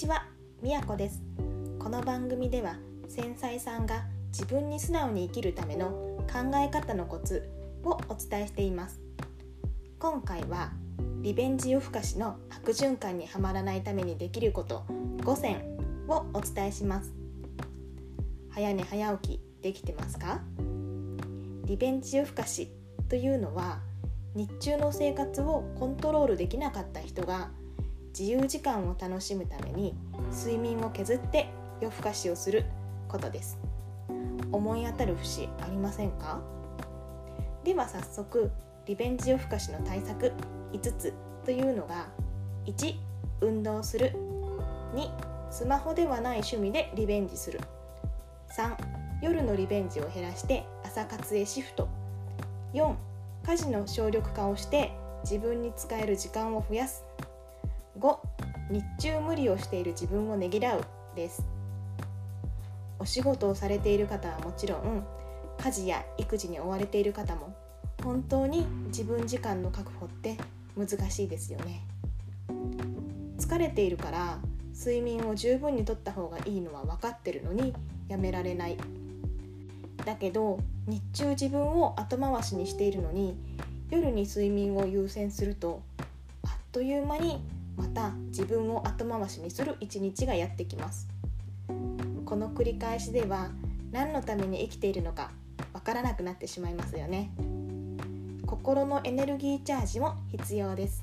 ちは、みやこです。この番組では繊細さんが自分に素直に生きるための考え方のコツをお伝えしています。今回はリベンジ夜更かしの悪循環にはまらないためにできること5選をお伝えします。早寝早起きできてますか？リベンジ夜更かしというのは日中の生活をコントロールできなかった人が自由時間を楽しむために睡眠を削って夜更かしをすることです。思い当たる節ありませんか？では早速リベンジ夜更かしの対策5つというのが1運動する。2スマホではない趣味でリベンジする。3夜のリベンジを減らして朝活へシフト。4家事の省力化をして自分に使える時間を増やす。5日中無理をしている自分をねぎらうです。お仕事をされている方はもちろん家事や育児に追われている方も本当に自分時間の確保って難しいですよね。疲れているから睡眠を十分にとった方がいいのは分かってるのにやめられない。だけど日中自分を後回しにしているのに夜に睡眠を優先するとあっという間にまた自分を後回しにする一日がやってきます。この繰り返しでは何のために生きているのかわからなくなってしまいますよね。心のエネルギーチャージも必要です。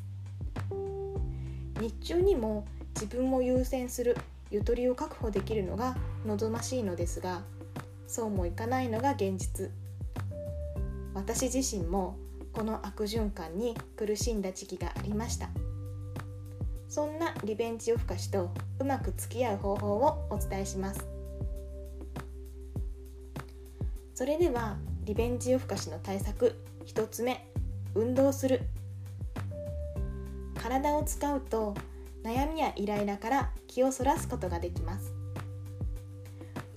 日中にも自分を優先するゆとりを確保できるのが望ましいのですがそうもいかないのが現実。私自身もこの悪循環に苦しんだ時期がありました。そんなリベンジ夜更かしとうまく付き合う方法をお伝えします。それではリベンジ夜更かしの対策1つ目運動する。体を使うと悩みやイライラから気をそらすことができます。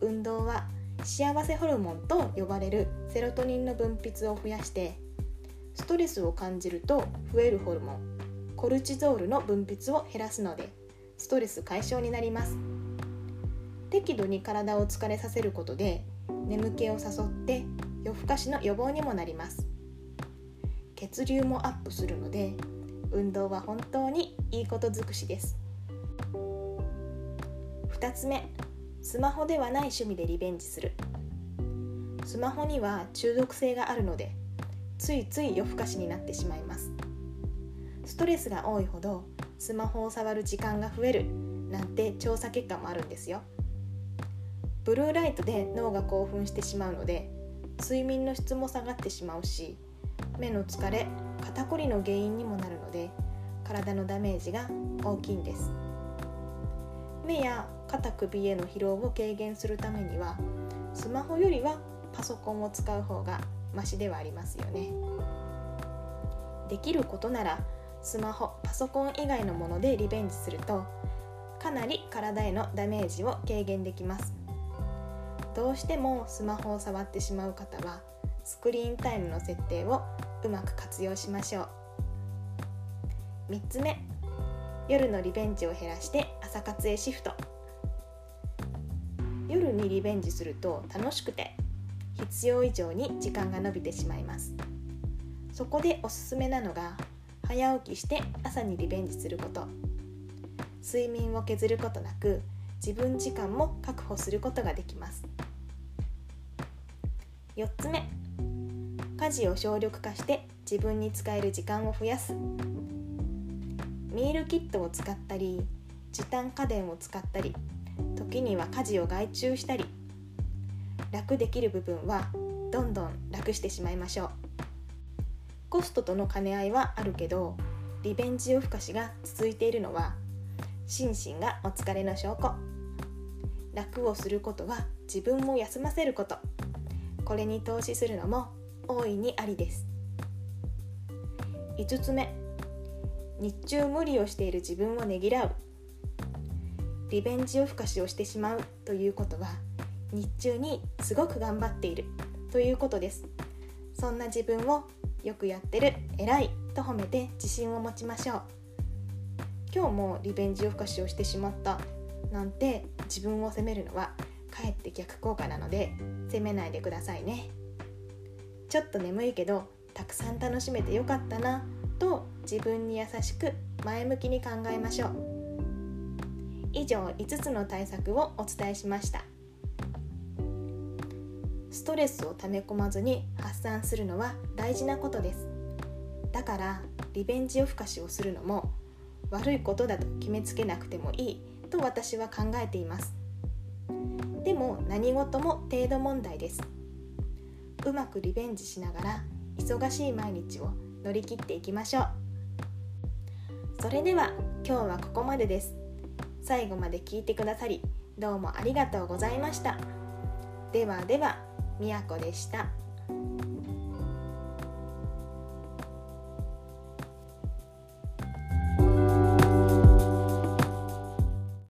運動は幸せホルモンと呼ばれるセロトニンの分泌を増やしてストレスを感じると増えるホルモン。コルチゾールの分泌を減らすのでストレス解消になります。適度に体を疲れさせることで眠気を誘って夜更かしの予防にもなります。血流もアップするので運動は本当にいいこと尽くしです。2つ目スマホではない趣味でリベンジする。スマホには中毒性があるのでついつい夜更かしになってしまいます。ストレスが多いほどスマホを触る時間が増えるなんて調査結果もあるんですよ。ブルーライトで脳が興奮してしまうので睡眠の質も下がってしまうし目の疲れ肩こりの原因にもなるので体のダメージが大きいんです。目や肩首への疲労を軽減するためにはスマホよりはパソコンを使う方がマシではありますよね。できることならスマホパソコン以外のものでリベンジするとかなり体へのダメージを軽減できます。どうしてもスマホを触ってしまう方はスクリーンタイムの設定をうまく活用しましょう。3つ目夜のリベンジを減らして朝活へシフト。夜にリベンジすると楽しくて必要以上に時間が延びてしまいます。そこでおすすめなのが早起きして朝にリベンジすること。睡眠を削ることなく自分時間も確保することができます。4つ目家事を省力化して自分に使える時間を増やす。ミールキットを使ったり時短家電を使ったり時には家事を外注したり。楽できる部分はどんどん楽してしまいましょう。コストとの兼ね合いはあるけどリベンジ夜更かしが続いているのは心身がお疲れの証拠。楽をすることは自分も休ませること。これに投資するのも大いにありです。5つ目。日中無理をしている自分をねぎらう。リベンジ夜更かしをしてしまう。ということは日中にすごく頑張っている。ということです。そんな自分をよくやってる。偉い。と褒めて自信を持ちましょう。今日もリベンジ夜更かしをしてしまったなんて自分を責めるのはかえって逆効果なので責めないでくださいね。ちょっと眠いけどたくさん楽しめてよかったなと自分に優しく前向きに考えましょう。以上5つの対策をお伝えしました。ストレスを溜め込まずに発散するのは大事なことです。だからリベンジ夜更かしをするのも悪いことだと決めつけなくてもいいと私は考えています。でも何事も程度問題です。うまくリベンジしながら忙しい毎日を乗り切っていきましょう。それでは今日はここまでです。最後まで聞いてくださりどうもありがとうございました。ではでは。みやこでした。